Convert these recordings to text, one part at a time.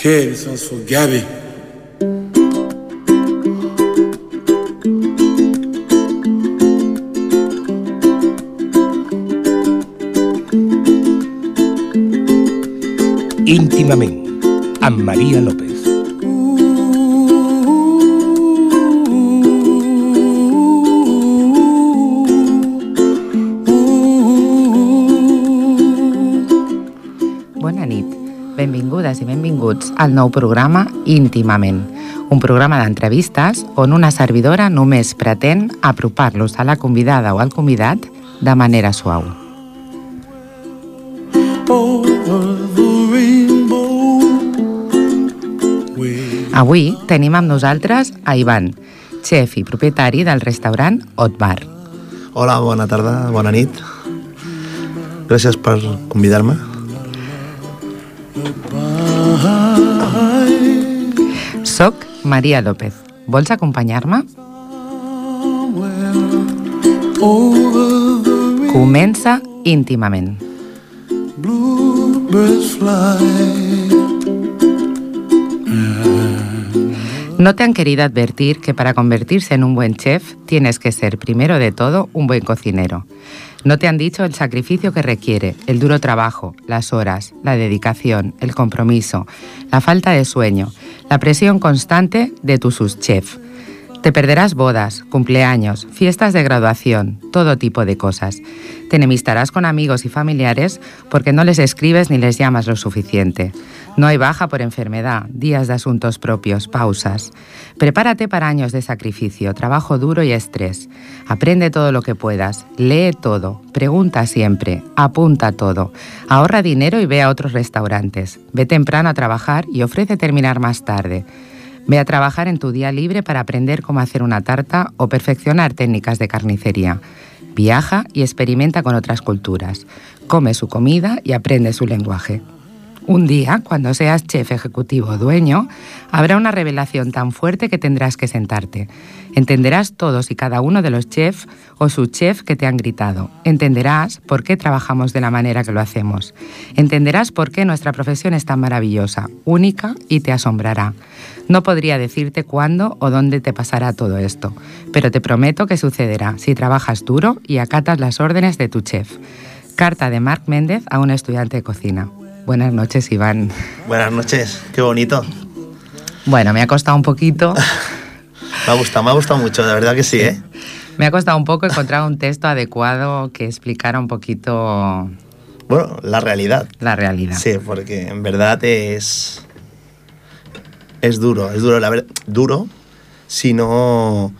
Okay, this one's for Gabby. íntimament, amb Maria López. Benvingudes i benvinguts al nou programa Íntimament, un programa d'entrevistes on una servidora només pretén apropar-los a la convidada o al convidat de manera suau. Avui tenim amb nosaltres a Ivan, xef i propietari del restaurant Hot Bar. Hola, bona tarda, bona nit. Gràcies per convidar-me. Soc Maria López. Vols acompanyar-me? Comença íntimament. No te han querido advertir que para convertirse en un buen chef tienes que ser primero de todo un buen cocinero. No te han dicho el sacrificio que requiere, el duro trabajo, las horas, la dedicación, el compromiso, la falta de sueño, la presión constante de tu subchef. Te perderás bodas, cumpleaños, fiestas de graduación, todo tipo de cosas. Te enemistarás con amigos y familiares porque no les escribes ni les llamas lo suficiente. No hay baja por enfermedad, días de asuntos propios, pausas. Prepárate para años de sacrificio, trabajo duro y estrés. Aprende todo lo que puedas, lee todo, pregunta siempre, apunta todo. Ahorra dinero y ve a otros restaurantes. Ve temprano a trabajar y ofrece terminar más tarde. Ve a trabajar en tu día libre para aprender cómo hacer una tarta o perfeccionar técnicas de carnicería. Viaja y experimenta con otras culturas. Come su comida y aprende su lenguaje. Un día, cuando seas chef ejecutivo o dueño, habrá una revelación tan fuerte que tendrás que sentarte. Entenderás todos y cada uno de los chefs o su chef que te han gritado. Entenderás por qué trabajamos de la manera que lo hacemos. Entenderás por qué nuestra profesión es tan maravillosa, única y te asombrará. No podría decirte cuándo o dónde te pasará todo esto, pero te prometo que sucederá si trabajas duro y acatas las órdenes de tu chef. Carta de Marc Méndez a un estudiante de cocina. Buenas noches, Iván. Buenas noches, qué bonito. Bueno, me ha costado un poquito. Me ha gustado, me ha gustado mucho, de verdad que sí, ¿eh? Me ha costado un poco encontrar un texto adecuado que explicara un poquito Bueno, la realidad. la realidad. Sí, porque en verdad es. Es duro, es duro, la ver- duro si no.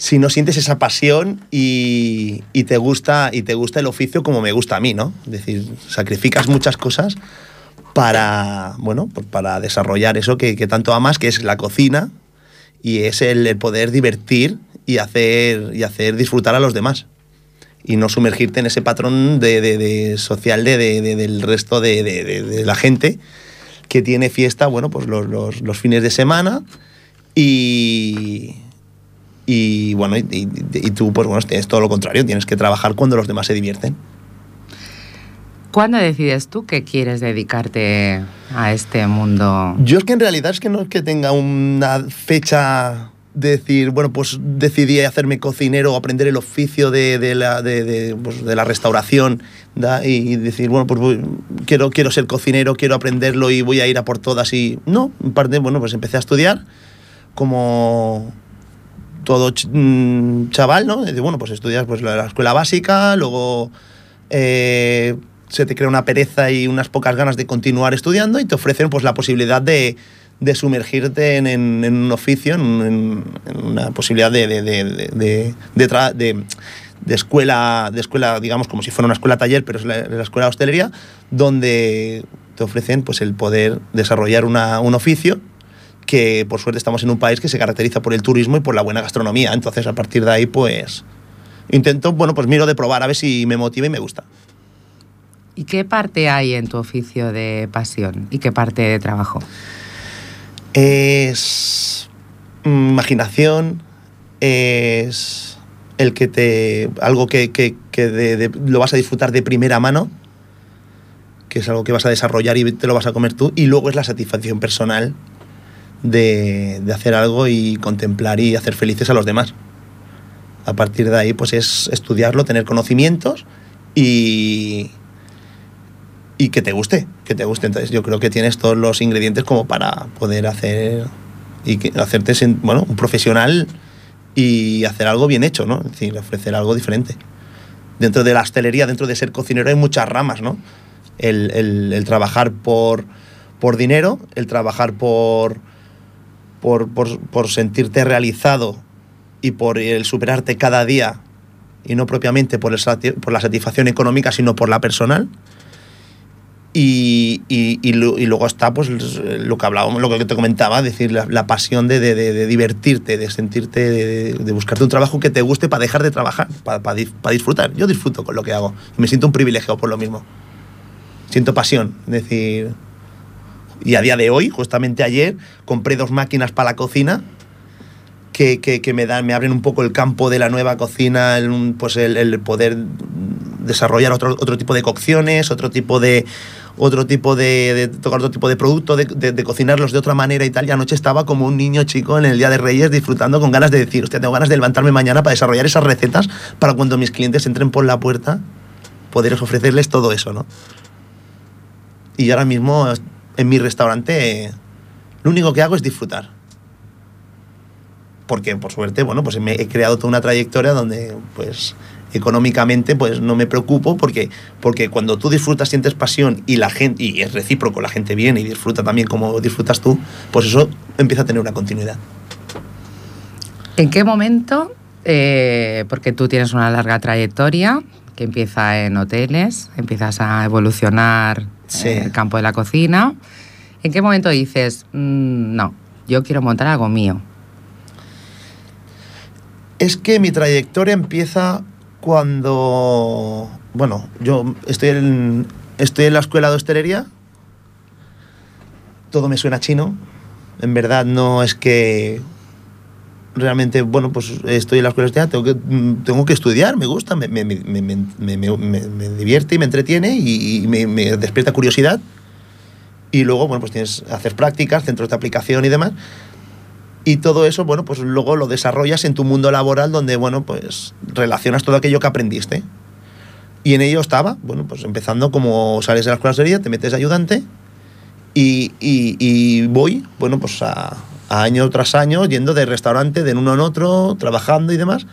Si no sientes esa pasión y, y te gusta, y te gusta el oficio como me gusta a mí, ¿no? Es decir, sacrificas muchas cosas para, bueno, pues para desarrollar eso que, que tanto amas, que es la cocina y es el, poder divertir y hacer, y hacer disfrutar a los demás. Y no sumergirte en ese patrón de, de- de social de, de- de- del resto de la gente que tiene fiesta, bueno, pues los, los- los fines de semana y, y bueno, y, y- y tú, pues bueno, es todo lo contrario, tienes que trabajar cuando los demás se divierten. ¿Cuándo decides tú que quieres dedicarte a este mundo? Yo es que en realidad es que no es que tenga una fecha de decir, bueno, pues decidí hacerme cocinero o aprender el oficio de, de la, de, de, pues, de la restauración ¿da? y decir, bueno, pues voy- quiero, quiero ser cocinero, quiero aprenderlo y voy a ir a por todas. Y no, en parte, bueno, pues empecé a estudiar como todo mm, chaval, ¿no? De, bueno, pues estudias pues, la, la escuela básica, luego eh, se te crea una pereza y unas pocas ganas de continuar estudiando y te ofrecen pues, la posibilidad de, de sumergirte en, en- un oficio, en, una posibilidad de, de, de, escuela, de escuela, digamos, como si fuera una escuela taller, pero es la, la escuela de hostelería, donde te ofrecen pues, el poder desarrollar una- un oficio que por suerte estamos en un país que se caracteriza por el turismo y por la buena gastronomía. Entonces, a partir de ahí, pues intento, bueno, pues miro de probar a ver si me motiva y me gusta. ¿Y qué parte hay en tu oficio de pasión y qué parte de trabajo? Es mm, imaginación, es el que te. algo que, que- que de- de- lo vas a disfrutar de primera mano que es algo que vas a desarrollar y te lo vas a comer tú, y luego es la satisfacción personal de, de hacer algo y contemplar y hacer felices a los demás. A partir de ahí, pues es estudiarlo, tener conocimientos y, y que te guste, que te guste. Entonces yo creo que tienes todos los ingredientes como para poder hacer y hacerte bueno, un profesional y hacer algo bien hecho, ¿no? Es decir, ofrecer algo diferente. Dentro de la hostelería, dentro de ser cocinero hay muchas ramas, ¿no? El, el- el trabajar por, por dinero, el trabajar por, por, por, por sentirte realizado y por el superarte cada día y no propiamente por, el por la satisfacción económica, sino por la personal. Y, y- y lu- y luego está pues lo que hablábamos, lo que te comentaba, decir, la, pasión de, de- de- divertirte, de sentirte, de, buscarte un trabajo que te guste para dejar de trabajar, para, disfrutar. Yo disfruto con lo que hago y me siento un privilegiado por lo mismo. Siento pasión, decir, y a día de hoy, justamente ayer, compré dos máquinas para la cocina que, que- me, dan, me abren un poco el campo de la nueva cocina, el, pues el, poder desarrollar otro, otro tipo de cocciones, otro tipo de otro tipo de, tocar otro tipo de producto, de cocinarlos de otra manera y tal. Y anoche estaba como un niño chico en el Día de Reyes disfrutando con ganas de decir, hostia, tengo ganas de levantarme mañana para desarrollar esas recetas para cuando mis clientes entren por la puerta, poder ofrecerles todo eso, ¿no? Y ahora mismo en mi restaurante lo único que hago es disfrutar. Porque por suerte, bueno, pues me he creado toda una trayectoria donde pues económicamente pues no me preocupo porque porque cuando tú disfrutas sientes pasión y la gente y es recíproco, la gente viene y disfruta también como disfrutas tú, pues eso empieza a tener una continuidad. ¿En qué momento, eh, porque tú tienes una larga trayectoria que empieza en hoteles, empiezas a evolucionar Sí. en el campo de la cocina, ¿en qué momento dices, "Mm, no, yo quiero montar algo mío? Es que mi trayectoria empieza cuando, bueno, yo estoy en, estoy en la escuela de hostelería, todo me suena chino, en verdad no es que realmente, bueno, pues estoy en la escuela tengo que, mm, tengo que estudiar, me gusta, me, me, me, me, divierte y me entretiene y, y me, despierta curiosidad. Y luego, bueno, pues tienes que hacer prácticas, centros de aplicación y demás. Y todo eso, bueno, pues luego lo desarrollas en tu mundo laboral donde, bueno, pues relacionas todo aquello que aprendiste. Y en ello estaba, bueno, pues empezando como sales de la escuela hostelería, te metes ayudante y, y- y voy, bueno, pues a año tras año, yendo de restaurante de uno en otro, trabajando y demás,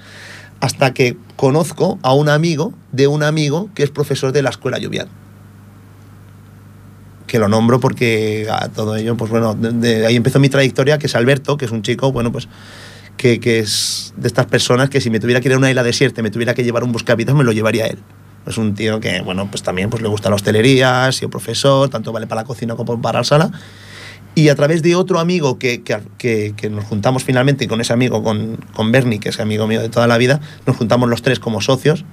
hasta que conozco a un amigo de un amigo que es profesor de la escuela Lluvial que lo nombro porque a todo ello, pues bueno, de, ahí empezó mi trayectoria, que es Alberto, que es un chico, bueno, pues que, que es de estas personas que si me tuviera que ir a una isla desierta me tuviera que llevar un buscavidas, me lo llevaría él. Es un tío que, bueno, pues también pues, le gusta la hostelería, ha sido profesor, tanto vale para la cocina como para la sala. Y a través de otro amigo que, que, que- nos juntamos finalmente, y con ese amigo, con, con Bernie, que es amigo mío de toda la vida, nos juntamos los tres como socios,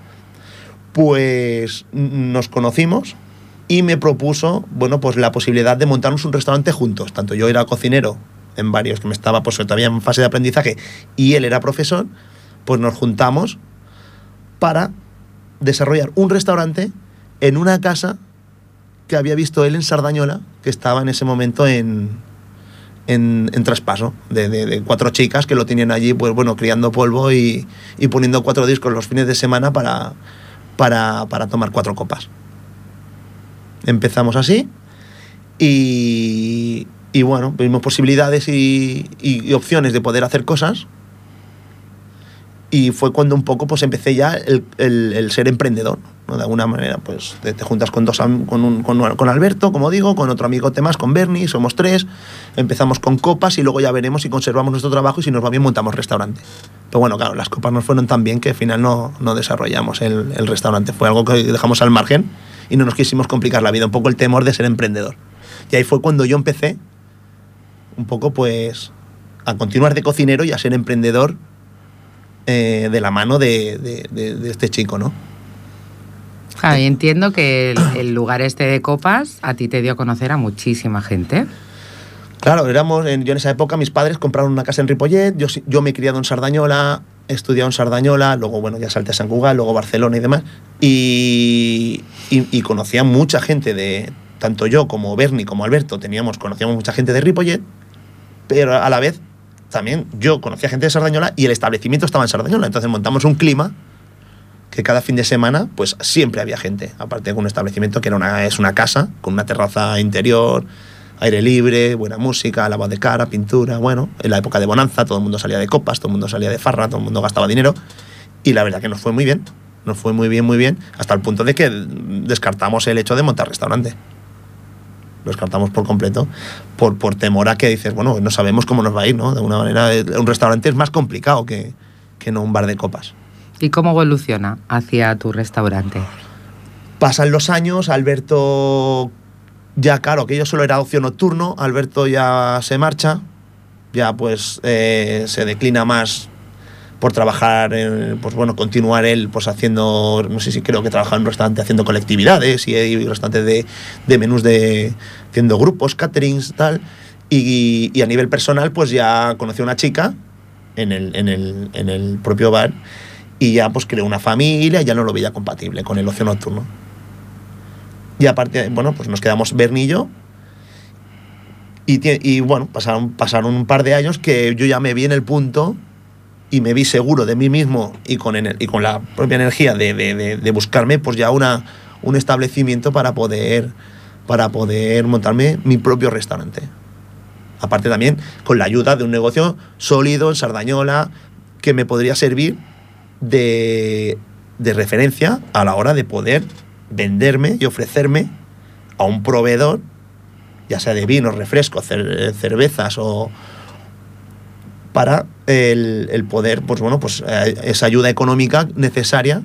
pues nos conocimos y me propuso, bueno, pues la posibilidad de montarnos un restaurante juntos. Tanto yo era cocinero en varios que me estaba pues todavía en fase de aprendizaje y él era profesor, pues nos juntamos para desarrollar un restaurante en una casa que había visto él en Sardañola, que estaba en ese momento en, en, traspaso, de, cuatro chicas que lo tenían allí, pues bueno, criando polvo y, y poniendo cuatro discos los fines de semana para, para, para tomar cuatro copas. Empezamos así y, y bueno, vimos posibilidades y, y- opciones de poder hacer cosas. Y fue cuando un poco pues empecé ya el- el ser emprendedor. De alguna manera, pues te, juntas con, dos, con, un- con, Alberto, como digo, con otro amigo más, con Bernie, somos tres. Empezamos con copas y luego ya veremos si conservamos nuestro trabajo y si nos va bien montamos restaurante. Pero bueno, claro, las copas nos fueron tan bien que al final no, no desarrollamos el, el restaurante. Fue algo que dejamos al margen y no nos quisimos complicar la vida. Un poco el temor de ser emprendedor. Y ahí fue cuando yo empecé un poco pues a continuar de cocinero y a ser emprendedor eh, de la mano de- de- de este chico, ¿no? Claro, entiendo que el, el lugar este de copas a ti te dio a conocer a muchísima gente. Claro, éramos, yo en esa época mis padres compraron una casa en Ripollet, yo, yo me he criado en Sardañola, he estudiado en Sardañola, luego, bueno, ya salté a San Cugat, luego Barcelona y demás, y, y, y conocía mucha gente de, tanto yo como Bernie como Alberto, teníamos, conocíamos mucha gente de Ripollet, pero a la vez también yo conocía gente de Sardañola y el establecimiento estaba en Sardañola, entonces montamos un clima que cada fin de semana pues siempre había gente, aparte de un establecimiento que era una, es una casa con una terraza interior, aire libre, buena música, lavado de cara, pintura, bueno, en la época de bonanza todo el mundo salía de copas, todo el mundo salía de farra, todo el mundo gastaba dinero y la verdad que nos fue muy bien, nos fue muy bien, muy bien, hasta el punto de que descartamos el hecho de montar restaurante. Lo descartamos por completo, por, por temor a que dices, bueno, no sabemos cómo nos va a ir, ¿no? De alguna manera, eh, un restaurante es más complicado que, que no un bar de copas. ¿Y cómo evoluciona hacia tu restaurante? Pasan los años, Alberto ya claro, que yo solo era ocio nocturno, Alberto ya se marcha, ya pues eh, se declina más por trabajar, en, pues bueno, continuar él pues haciendo, no sé si creo que trabaja en un restaurante haciendo colectividades y hay restaurantes de, de menús de, haciendo grupos, caterings, tal, y, y a nivel personal pues ya conocí a una chica en el, en el, en el propio bar y ya pues creó una familia ya no lo veía compatible con el ocio nocturno. Y aparte, bueno, pues nos quedamos Bernie y yo. Y, bueno, pasaron, pasaron un par de años que yo ya me vi en el punto y me vi seguro de mí mismo y con, y con la propia energía de, de- de- de buscarme pues ya una, un establecimiento para poder, para poder montarme mi propio restaurante. Aparte también con la ayuda de un negocio sólido en Sardañola que me podría servir de, de referencia a la hora de poder venderme y ofrecerme a un proveedor, ya sea de vinos, refrescos, cer- cervezas o para el, el poder, pues bueno, pues eh, esa ayuda económica necesaria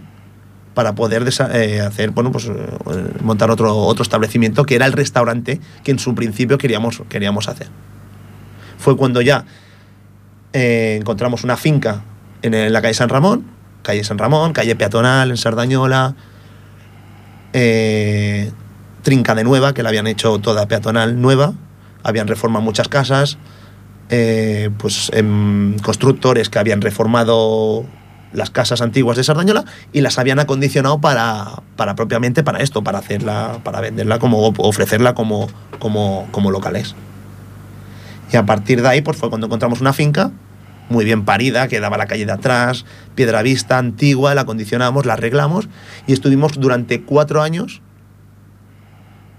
para poder eh, hacer, bueno, pues eh, montar otro, otro establecimiento que era el restaurante que en su principio queríamos, queríamos hacer. Fue cuando ya eh, encontramos una finca en, la calle San Ramón, calle San Ramón, calle peatonal en Sardañola, eh, Trinca de Nueva, que la habían hecho toda peatonal nueva, habían reformado muchas casas, eh, pues em, constructores que habían reformado las casas antiguas de Sardañola y las habían acondicionado para, para propiamente para esto, para hacerla, para venderla como ofrecerla como, como, como locales. Y a partir de ahí, pues fue cuando encontramos una finca muy bien parida, que daba la calle de atrás, piedra vista, antigua, la acondicionamos, la arreglamos y estuvimos durante cuatro años,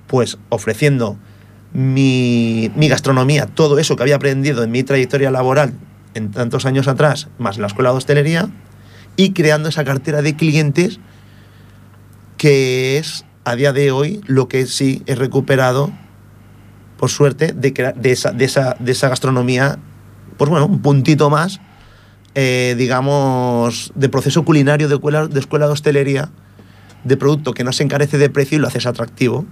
pues ofreciendo mi, gastronomía, todo eso que había aprendido en mi trayectoria laboral en tantos años atrás, más la escuela de hostelería, y creando esa cartera de clientes que es a día de hoy lo que sí he recuperado, por suerte, de, de, esa, de, esa, de esa gastronomía, pues bueno, un puntito más, eh, digamos, de proceso culinario de escuela, de escuela de hostelería, de producto que no se encarece de precio y lo haces atractivo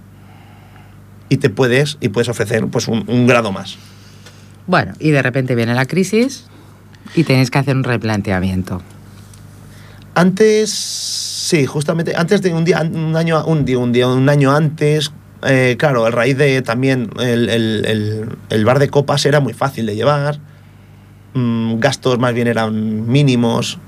y te puedes y puedes ofrecer pues un, un grado más. Bueno, y de repente viene la crisis y tenéis que hacer un replanteamiento. Antes, sí, justamente antes de un día, un año, un día, un día, un año antes, eh, claro, a raíz de también el, el- el- el bar de copas era muy fácil de llevar, mm, gastos más bien eran mínimos,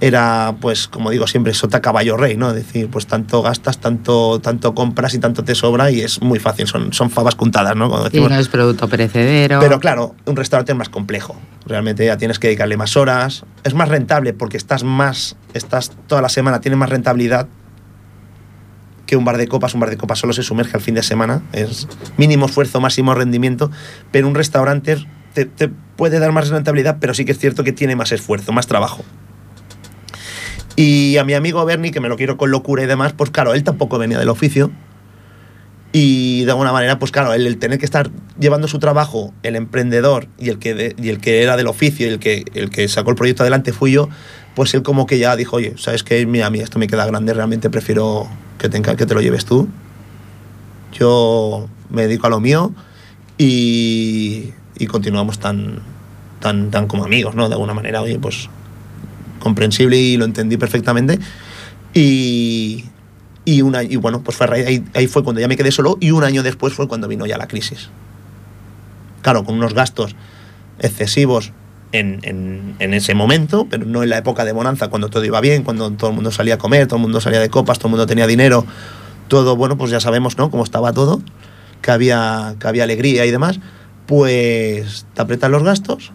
era pues como digo siempre sota caballo rey, ¿no? Es decir, pues tanto gastas, tanto, tanto compras y tanto te sobra y es muy fácil, son, son fabas ¿no? Como Y decimos. no es producto perecedero. Pero claro, un restaurante es más complejo. Realmente ya tienes que dedicarle más horas. Es más rentable porque estás más, estás toda la semana, tienes más rentabilidad que un bar de copas. Un bar de copas solo se sumerge al fin de semana. Es mínimo esfuerzo, máximo rendimiento. Pero un restaurante te, puede dar más rentabilidad, pero sí que es cierto que tiene más esfuerzo, más trabajo. Y a mi amigo Bernie, que me lo quiero con locura y demás, pues claro, él tampoco venía del oficio. Y de alguna manera, pues claro, el, el tener que estar llevando su trabajo, el emprendedor y el que, y el que era del oficio y el que, el que sacó el proyecto adelante fui yo, pues él como que ya dijo, oye, ¿sabes qué? Mira, a mí esto me queda grande, realmente prefiero que te, que te lo lleves tú. Yo me dedico a lo mío y, y continuamos tan, tan, tan como amigos, ¿no? De alguna manera, oye, pues comprensible y lo entendí perfectamente. Y, y, una, y bueno, pues fue ahí, ahí fue cuando ya me quedé solo y un año después fue cuando vino ya la crisis. Claro, con unos gastos excesivos en, en- en ese momento, pero no en la época de bonanza, cuando todo iba bien, cuando todo el mundo salía a comer, todo el mundo salía de copas, todo el mundo tenía dinero, todo, bueno, pues ya sabemos, ¿no? Cómo estaba todo, que había, que había alegría y demás, pues te apretan los gastos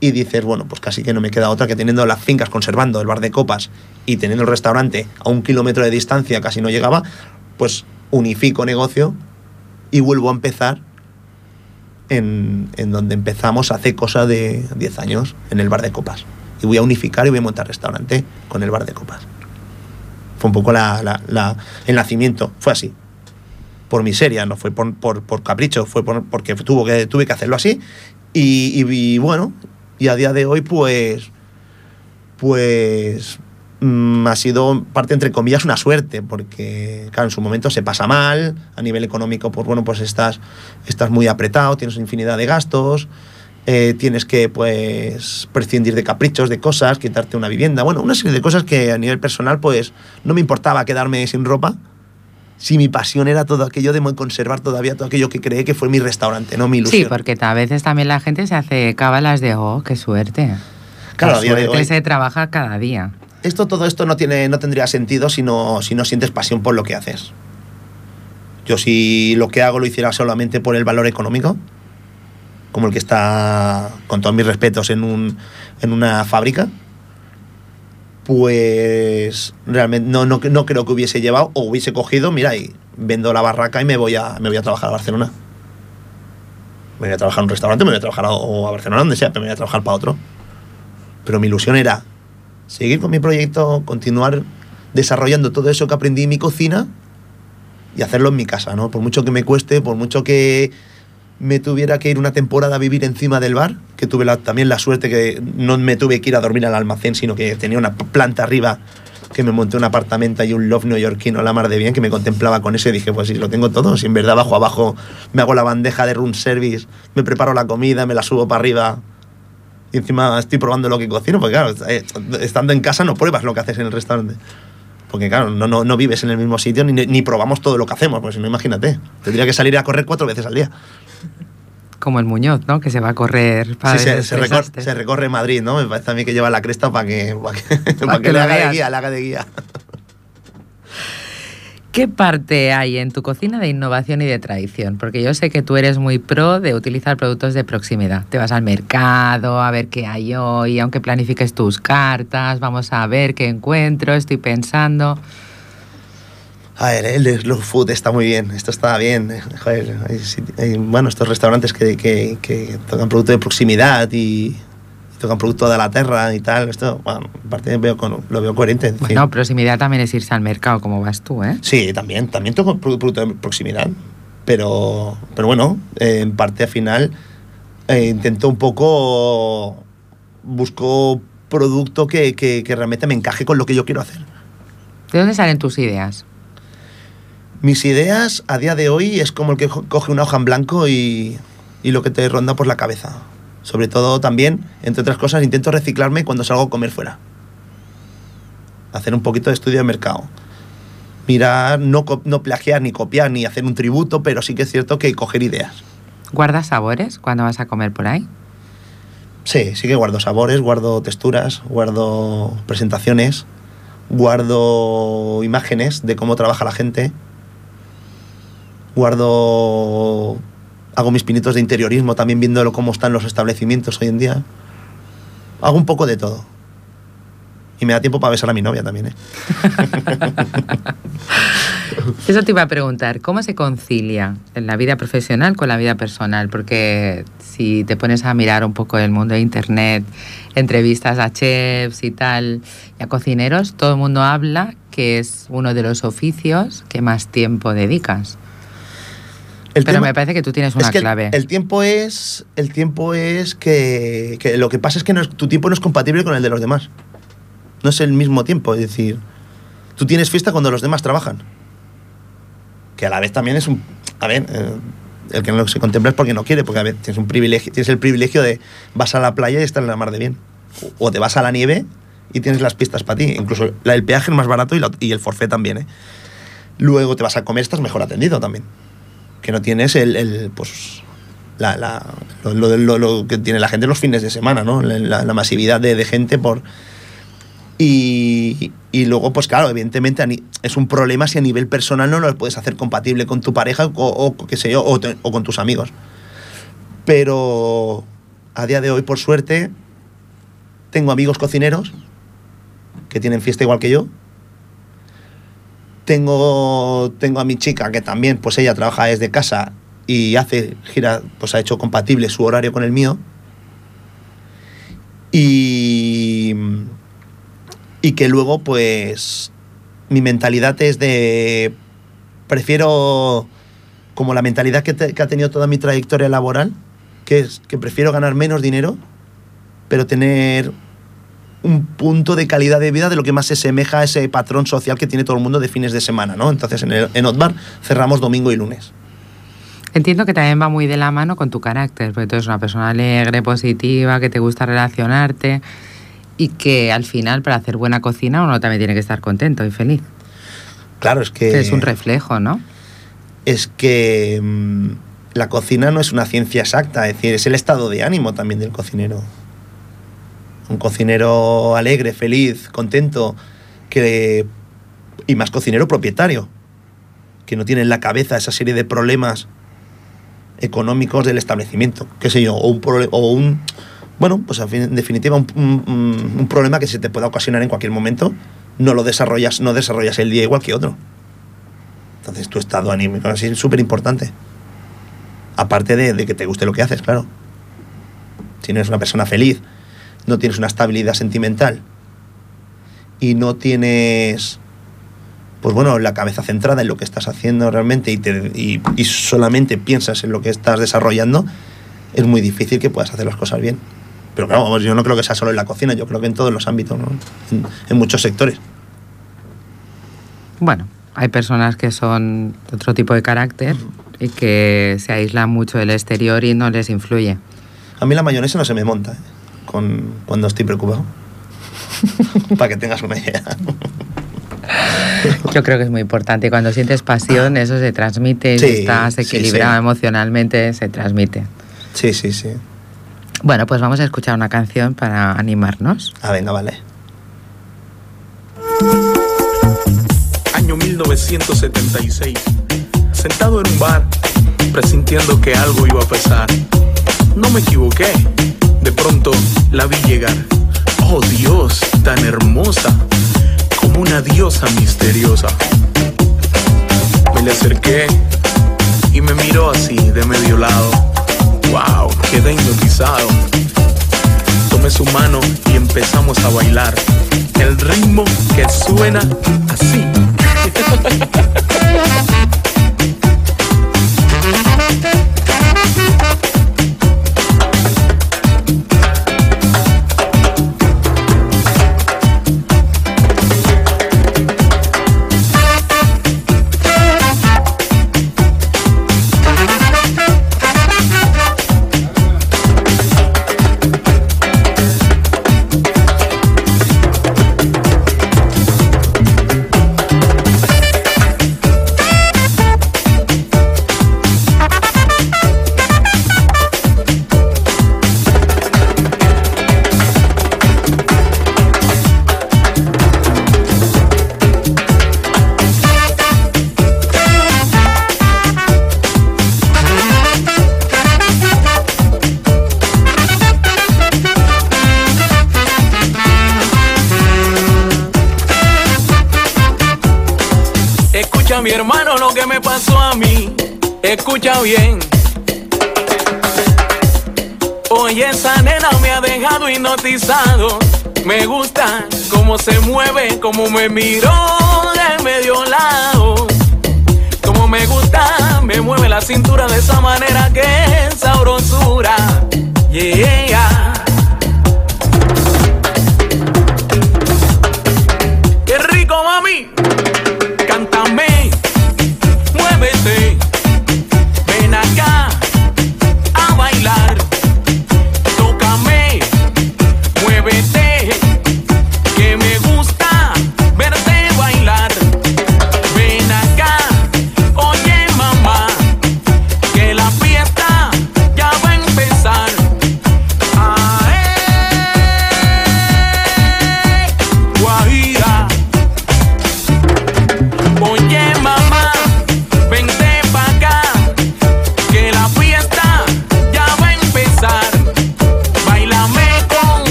y dices, bueno, pues casi que no me queda otra que teniendo las fincas, conservando el bar de copas y teniendo el restaurante a un kilómetro de distancia, casi no llegaba, pues unifico negocio y vuelvo a empezar en, en donde empezamos hace cosa de 10 años, en el bar de copas. Y voy a unificar y voy a montar restaurante con el bar de copas. Fue un poco la, la- la- el nacimiento, fue así. Por miseria, no fue por, por- por capricho, fue por- porque tuvo que, tuve que hacerlo así. Y, bueno, y a día de hoy, pues, pues mm, ha sido parte, entre comillas, una suerte, porque, claro, en su momento se pasa mal, a nivel económico, pues bueno, pues estás, estás muy apretado, tienes infinidad de gastos, eh, tienes que, pues, prescindir de caprichos, de cosas, quitarte una vivienda, bueno, una serie de cosas que a nivel personal, pues, no me importaba quedarme sin ropa, si mi pasión era todo aquello de conservar todavía todo aquello que creé que fue mi restaurante, no mi ilusión. Sí, porque a veces también la gente se hace cábalas de, oh, qué suerte. Claro, La a día de hoy- se trabaja cada día. esto, todo esto no, tiene, no tendría sentido si no, si no sientes pasión por lo que haces. Yo si lo que hago lo hiciera solamente por el valor económico, como el que está, con todos mis respetos, en, un, en una fábrica, pues realmente no, no, no creo que hubiese llevado o hubiese cogido, mira, y vendo la barraca y me voy a, me voy a trabajar a Barcelona. Me voy a trabajar en un restaurante, me voy a trabajar a, o a Barcelona, donde sea, pero me voy a trabajar para otro. Pero mi ilusión era seguir con mi proyecto, continuar desarrollando todo eso que aprendí en mi cocina y hacerlo en mi casa, ¿no? Por mucho que me cueste, por mucho que me tuviera que ir una temporada a vivir encima del bar, que tuve la- también la suerte que no me tuve que ir a dormir al almacén, sino que tenía una planta arriba que me monté un apartamento y un loft neoyorquino a la mar de bien, que me contemplaba con eso y dije, pues sí, lo tengo todo, si en verdad bajo abajo me hago la bandeja de room service, me preparo la comida, me la subo para arriba, y encima estoy probando lo que cocino, porque claro, estando en casa no pruebas lo que haces en el restaurante. Porque claro, no, no, no vives en el mismo sitio ni, ni probamos todo lo que hacemos, pues si no imagínate. Tendría que salir a correr cuatro veces al día. Como el Muñoz, ¿no? Que se va a correr para Sí, se, ver se, recorre Madrid, ¿no? Me parece a mí que lleva la cresta para que, para que, para que que le haga de guía, le haga de guía. ¿Qué parte hay en tu cocina de innovación y de tradición? Porque yo sé que tú eres muy pro de utilizar productos de proximidad. Te vas al mercado a ver qué hay hoy, aunque planifiques tus cartas, vamos a ver qué encuentro, estoy pensando. A ver, el slow food está muy bien, esto está bien. Joder, hay hay, bueno, estos restaurantes que, que, que tocan producto de proximidad y, y tocan producto de la tierra y tal, esto, bueno, en parte veo con- lo veo coherente. Bueno, proximidad también es irse al mercado, como vas tú, ¿eh? Sí, también, también toco produ- producto de proximidad. Pero, pero bueno, eh, en parte al final eh, intento un poco. Busco producto que- que realmente me encaje con lo que yo quiero hacer. ¿De dónde salen tus ideas? Mis ideas a día de hoy es como el que coge una hoja en blanco y, y lo que te ronda por la cabeza. Sobre todo también, entre otras cosas, intento reciclarme cuando salgo a comer fuera. Hacer un poquito de estudio de mercado. Mirar, no, no plagiar ni copiar ni hacer un tributo, pero sí que es cierto que coger ideas. ¿Guardas sabores cuando vas a comer por ahí? Sí, sí que guardo sabores, guardo texturas, guardo presentaciones, guardo imágenes de cómo trabaja la gente, guardo... Hago mis pinitos de interiorismo también viendo cómo están los establecimientos hoy en día. Hago un poco de todo. Y me da tiempo para besar a mi novia también, ¿eh? Eso te iba a preguntar, ¿cómo se concilia la vida profesional con la vida personal? Porque si te pones a mirar un poco el mundo de Internet, entrevistas a chefs y tal, y a cocineros, todo el mundo habla que es uno de los oficios que más tiempo dedicas. El Pero tema- me parece que tú tienes una es que el- clave. El, tiempo es, el tiempo es que, que lo que pasa es que no tu tiempo no es compatible con el de los demás. No es el mismo tiempo, es decir, tú tienes fiesta cuando los demás trabajan. Que a la vez también es un... A ver, eh, el que no se contempla es porque no quiere, porque a ver, tienes, un privilegio, tienes el privilegio de vas a la playa y estás en la mar de bien. O, o te vas a la nieve y tienes las pistas para ti. Incluso la, el peaje es más barato y, la- y el forfait también. ¿eh? Luego te vas a comer, estás mejor atendido también que no tienes el, el, pues la, la- lo, lo- lo- que tiene la gente los fines de semana, ¿no? La, masividad de, gente por... Y, y luego, pues claro, evidentemente es un problema si a nivel personal no lo puedes hacer compatible con tu pareja o, qué sé yo, o con tus amigos. Pero a día de hoy, por suerte, tengo amigos cocineros que tienen fiesta igual que yo. Tengo, tengo a mi chica que también, pues ella trabaja desde casa y hace gira, pues ha hecho compatible su horario con el mío. Y, y que luego, pues, mi mentalidad es de, prefiero, como la mentalidad que, que ha tenido toda mi trayectoria laboral, que es que prefiero ganar menos dinero, pero tener un punto de calidad de vida de lo que más se asemeja a ese patrón social que tiene todo el mundo de fines de semana, ¿no? Entonces en, el, en Otbar cerramos domingo y lunes. Entiendo que también va muy de la mano con tu carácter, porque tú eres una persona alegre, positiva, que te gusta relacionarte y que al final para hacer buena cocina uno también tiene que estar contento y feliz. Claro, es que... Que es un reflejo, ¿no? es que mm, la cocina no es una ciencia exacta, es decir, es el estado de ánimo también del cocinero. Un cocinero alegre, feliz, contento, que y más cocinero propietario, que no tiene en la cabeza esa serie de problemas económicos del establecimiento, qué sé yo, o un, o un bueno, pues en fin, en definitiva un, un- un problema que se te pueda ocasionar en cualquier momento, no lo desarrollas, no desarrollas el día igual que otro. Entonces tu estado anímico es súper importante. Aparte de, de que te guste lo que haces, claro. Si no eres una persona feliz, no tienes una estabilidad sentimental y no tienes, pues bueno, la cabeza centrada en lo que estás haciendo realmente y, te- y- y solamente piensas en lo que estás desarrollando, es muy difícil que puedas hacer las cosas bien. Pero claro, yo no creo que sea solo en la cocina, yo creo que en todos los ámbitos, ¿no? en, en muchos sectores. Bueno, hay personas que son de otro tipo de carácter y que se aíslan mucho del exterior y no les influye. A mí la mayonesa no se me monta ¿eh? Con, cuando estoy preocupado. Para que tengas una idea. Yo creo que es muy importante. Cuando sientes pasión, eso se transmite. Sí, si estás sí, equilibrado sí. emocionalmente, se transmite. Sí, sí, sí. Bueno, pues vamos a escuchar una canción para animarnos. Ah, venga, vale. Año 1976. Sentado en un bar, presintiendo que algo iba a pasar. No me equivoqué. Pronto la vi llegar. Oh Dios, tan hermosa. Como una diosa misteriosa. Me le acerqué y me miró así de medio lado. Wow, quedé hipnotizado. Tomé su mano y empezamos a bailar. El ritmo que suena así. mi hermano lo que me pasó a mí. Escucha bien. Oye, esa nena me ha dejado hipnotizado. Me gusta cómo se mueve, cómo me miró de medio lado. Como me gusta, me mueve la cintura de esa manera que es sabrosura. Yeah.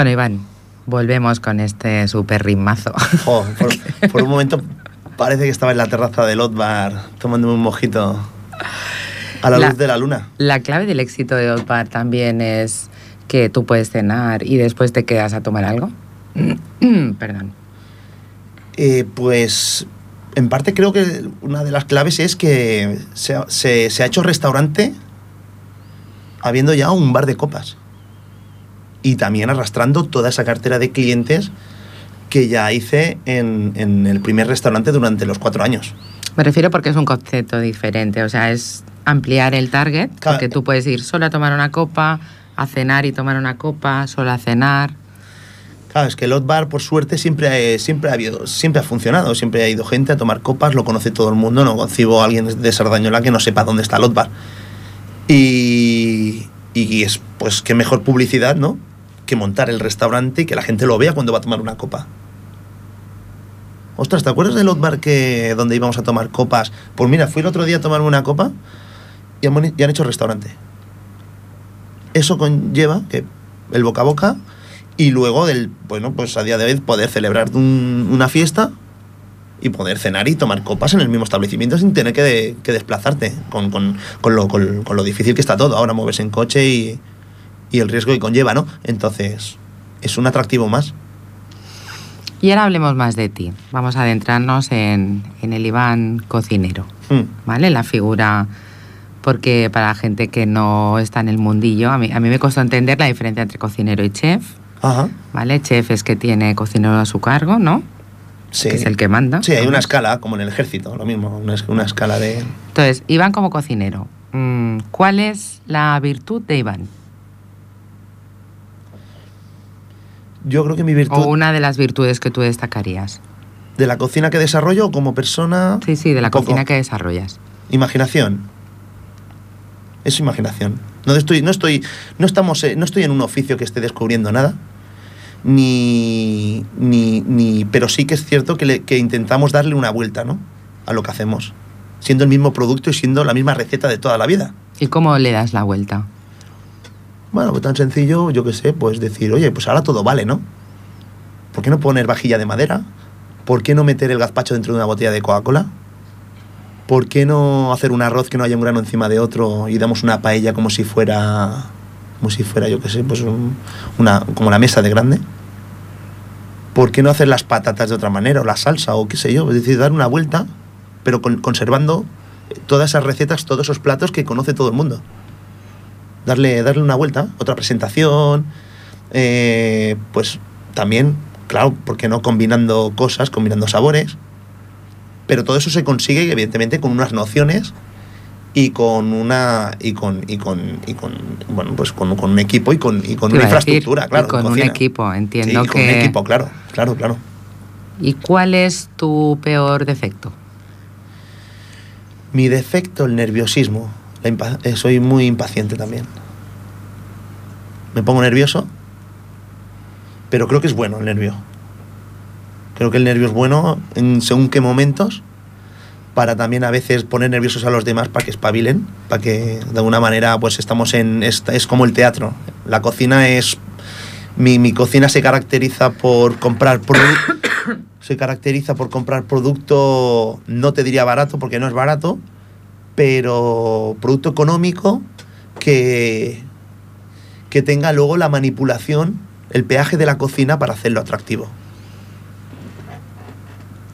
Bueno, Iván, volvemos con este super ritmazo. Por, por un momento parece que estaba en la terraza del Hot Bar tomándome un mojito a la, La- luz de la luna. La clave del éxito de Old Bar también es que tú puedes cenar y después te quedas a tomar algo. Perdón. Eh, pues en parte creo que una de las claves es que se ha, se- se ha hecho restaurante habiendo ya un bar de copas. Y también arrastrando toda esa cartera de clientes que ya hice en, en el primer restaurante durante los cuatro años. Me refiero porque es un concepto diferente, o sea, es ampliar el target, Claro. porque tú puedes ir solo a tomar una copa, a cenar y tomar una copa, solo a cenar. Claro, es que el Hot Bar, por suerte, siempre, ha- siempre, ha habido, siempre ha funcionado. Siempre ha ido gente a tomar copas, lo conoce todo el mundo. No concibo a alguien de Sardañola que no sepa dónde está el Hot Bar. Y, y es, pues, qué mejor publicidad, ¿no? Que montar el restaurante y que la gente lo vea cuando va a tomar una copa. Ostras, ¿te acuerdas del Hot Bar que, donde íbamos a tomar copas? Pues mira, fui el otro día a tomarme una copa y han, han hecho restaurante. Eso conlleva que el boca a boca y luego del, bueno, pues a día de hoy poder celebrar un- una fiesta y poder cenar y tomar copas en el mismo establecimiento sin tener que, de- que desplazarte con lo difícil que está todo. Ahora moverse en coche y, y el riesgo que conlleva, ¿no? Entonces, es un atractivo más. Y ahora hablemos más de ti. Vamos a adentrarnos en, en el Iván cocinero, Hmm. ¿vale? La figura, porque para la gente que no está en el mundillo, a mí, a mí me costó entender la diferencia entre cocinero y chef, Ajá. ¿vale? Chef es que tiene cocinero a su cargo, ¿no? Sí. Que es el que manda. Sí, hay una escala, como en el ejército, lo mismo, una, una escala de... Entonces, Iván como cocinero, mm, ¿cuál es la virtud de Iván? Yo creo que mi virtud O una de las virtudes que tú destacarías. de la cocina que desarrollo como persona... Sí, sí, de la poco. cocina que desarrollas. Imaginación. Es imaginación. No estoy, no estoy, no estamos, eh, no estoy en un oficio que esté descubriendo nada. Ni, ni, ni, pero sí que es cierto que, le- que intentamos darle una vuelta, ¿no? A lo que hacemos. Siendo el mismo producto y siendo la misma receta de toda la vida. ¿Y cómo le das la vuelta? Bueno, pues tan sencillo, yo qué sé, pues decir, oye, pues ahora todo vale, ¿no? ¿Por qué no poner vajilla de madera? ¿Por qué no meter el gazpacho dentro de una botella de Coca-Cola? ¿Por qué no hacer un arroz que no haya un grano encima de otro y damos una paella como si fuera, como si fuera, yo qué sé, pues un- una, como la mesa de grande? ¿Por qué no hacer las patatas de otra manera o la salsa o qué sé yo? Es decir, dar una vuelta, pero con- conservando todas esas recetas, todos esos platos que conoce todo el mundo darle, darle una vuelta, otra presentación, eh, pues también, claro, ¿por qué no combinando cosas, combinando sabores? Pero todo eso se consigue, evidentemente, con unas nociones y con una y con y con y con bueno pues con, con un equipo y con y con una decir, infraestructura y claro con en un equipo, Sí, entiendo con un que- equipo claro claro claro ¿Y cuál es tu peor defecto? mi defecto el nerviosismo soy muy impaciente también me pongo nervioso pero creo que es bueno el nervio creo que el nervio es bueno en según qué momentos para también a veces poner nerviosos a los demás para que espabilen, para que de alguna manera pues estamos en... Es, es como el teatro. La cocina es... Mi, mi cocina se caracteriza por comprar producto... se caracteriza por comprar producto, no te diría barato porque no es barato, pero producto económico que, que tenga luego la manipulación, el peaje de la cocina para hacerlo atractivo.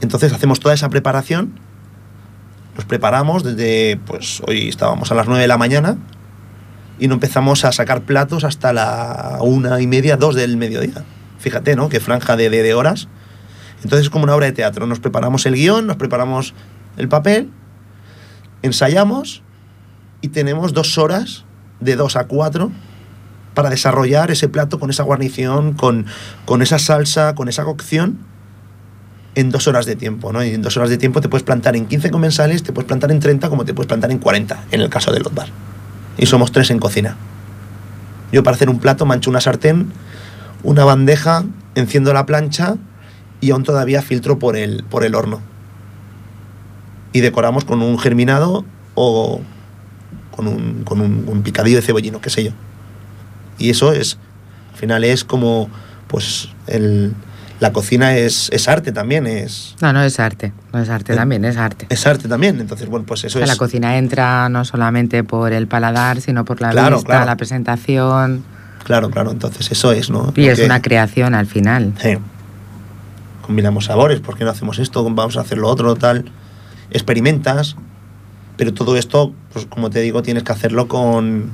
Entonces hacemos toda esa preparación, nos preparamos desde, pues hoy estábamos a las 9 de la mañana, y no empezamos a sacar platos hasta la una y media, dos del mediodía. Fíjate, ¿no? Qué franja de, de, de horas. Entonces es como una obra de teatro. Nos preparamos el guion, nos preparamos el papel, ensayamos y tenemos dos horas, de dos a cuatro, para desarrollar ese plato con esa guarnición, con, con esa salsa, con esa cocción, en dos horas de tiempo, ¿no? Y en dos horas de tiempo te puedes plantar en 15 comensales, te puedes plantar en 30, como te puedes plantar en 40, en el caso del Lotbar. Y somos tres en cocina. Yo para hacer un plato mancho una sartén, una bandeja, enciendo la plancha y aún todavía filtro por el, por el horno. Y decoramos con un germinado o con un, con un, un picadillo de cebollino, qué sé yo. Y eso es, al final es como, pues, el, la cocina es, es, arte también, es... No, no es arte, no es arte también, es arte. Es arte también, entonces, bueno, pues eso o sea, es... La cocina entra no solamente por el paladar, sino por la Claro, vista, claro. la presentación. Claro, claro, entonces eso es, ¿no? Y es una creación al final. Sí. Combinamos sabores, ¿por qué no hacemos esto? Vamos a hacer lo otro, tal. Experimentas, pero todo esto, pues como te digo, tienes que hacerlo con,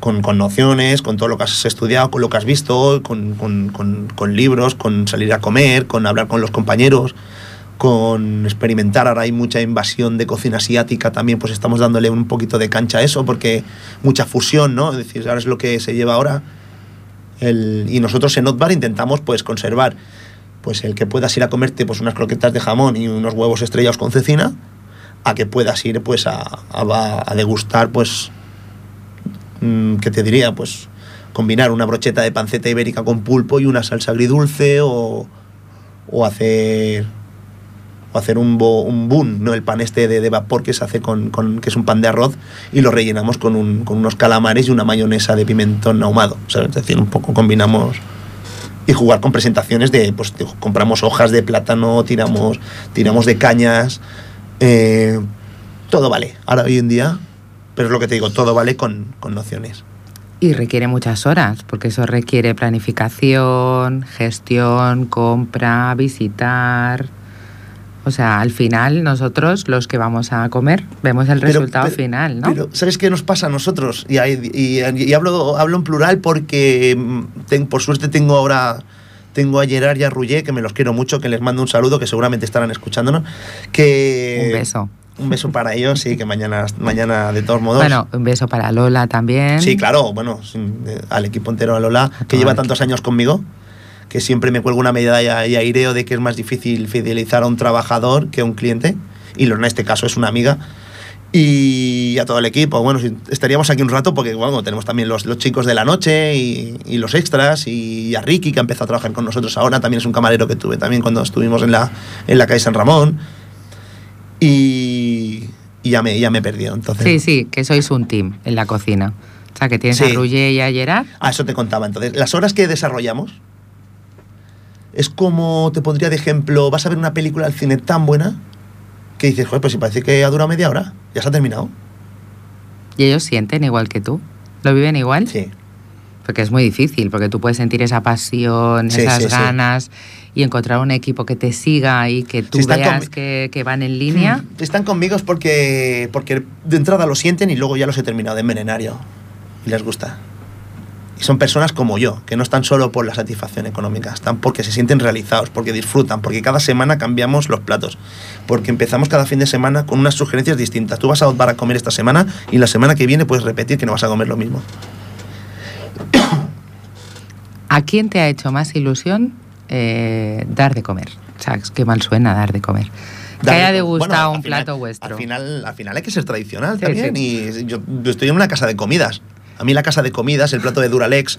con, con nociones, con todo lo que has estudiado, con lo que has visto, con, con- con- libros, con salir a comer, con hablar con los compañeros, con experimentar. Ahora hay mucha invasión de cocina asiática también, pues estamos dándole un poquito de cancha a eso, porque mucha fusión, ¿no? Es decir, ahora es lo que se lleva ahora. El- y nosotros en Notbar intentamos pues conservar pues el que puedas ir a comerte pues unas croquetas de jamón y unos huevos estrellados con cecina a que puedas ir pues a, a- degustar pues mm, qué te diría pues combinar una brocheta de panceta ibérica con pulpo y una salsa agridulce o, o hacer o hacer un, bo- un bun, ¿no? El pan este de, de vapor que se hace con, con- que es un pan de arroz y lo rellenamos con, un- con unos calamares y una mayonesa de pimentón ahumado. O sea, es decir, un poco combinamos y jugar con presentaciones de, pues compramos hojas de plátano, tiramos, tiramos de cañas, eh, todo vale. Ahora hoy en día, pero es lo que te digo, todo vale con, con nociones. Y requiere muchas horas, porque eso requiere planificación, gestión, compra, visitar. O sea, al final nosotros, los que vamos a comer, vemos el Pero- resultado pero- final, ¿no? Pero, ¿sabes qué nos pasa a nosotros? Y, hay- y- y hablo, hablo en plural porque mm, ten- por suerte tengo ahora tengo a Gerard y a Ruggier, que me los quiero mucho, que les mando un saludo, que seguramente estarán escuchándonos. Que, Un beso. Un beso para ellos, sí, que mañana, mañana de todos modos. Bueno, un beso para Lola también. Sí, claro, bueno, eh, al equipo entero, a Lola, que lleva tantos años conmigo, que siempre me cuelgo una medalla y aireo de que es más difícil fidelizar a un trabajador que a un cliente, y Lorna en este caso es una amiga, y a todo el equipo. Bueno, estaríamos aquí un rato porque bueno, tenemos también los, los chicos de la noche y, y los extras, y a Ricky, que ha empezado a trabajar con nosotros ahora, también es un camarero que tuve también cuando estuvimos en la, en la calle San Ramón, y, y ya, me, ya me he perdido. Entonces, Sí, sí, que sois un team en la cocina. O sea, que tienes a Sí. Ruye y a Gerard. Ah, eso te contaba. Entonces, las horas que desarrollamos es como, te pondría de ejemplo, vas a ver una película al cine tan buena que dices, joder, pues si parece que ha durado media hora, ya se ha terminado. Y ellos sienten igual que tú. ¿Lo viven igual? Sí. Porque es muy difícil, porque tú puedes sentir esa pasión, Sí, esas sí, sí. ganas y encontrar un equipo que te siga y que tú Si veas que, que van en línea. Mm, Están conmigo es porque, porque de entrada lo sienten y luego ya los he terminado de envenenario. Y les gusta. Y son personas como yo, que no están solo por la satisfacción económica, están porque se sienten realizados, porque disfrutan, porque cada semana cambiamos los platos, porque empezamos cada fin de semana con unas sugerencias distintas. Tú vas a Outback a comer esta semana y la semana que viene puedes repetir que no vas a comer lo mismo. ¿A quién te ha hecho más ilusión eh, dar de comer? O sea, que mal suena dar de comer. Que haya degustado bueno, un final- plato vuestro. Al final, al final hay que ser tradicional Sí, también. sí. Y yo, yo estoy en una casa de comidas. A mí la casa de comidas, el plato de Duralex,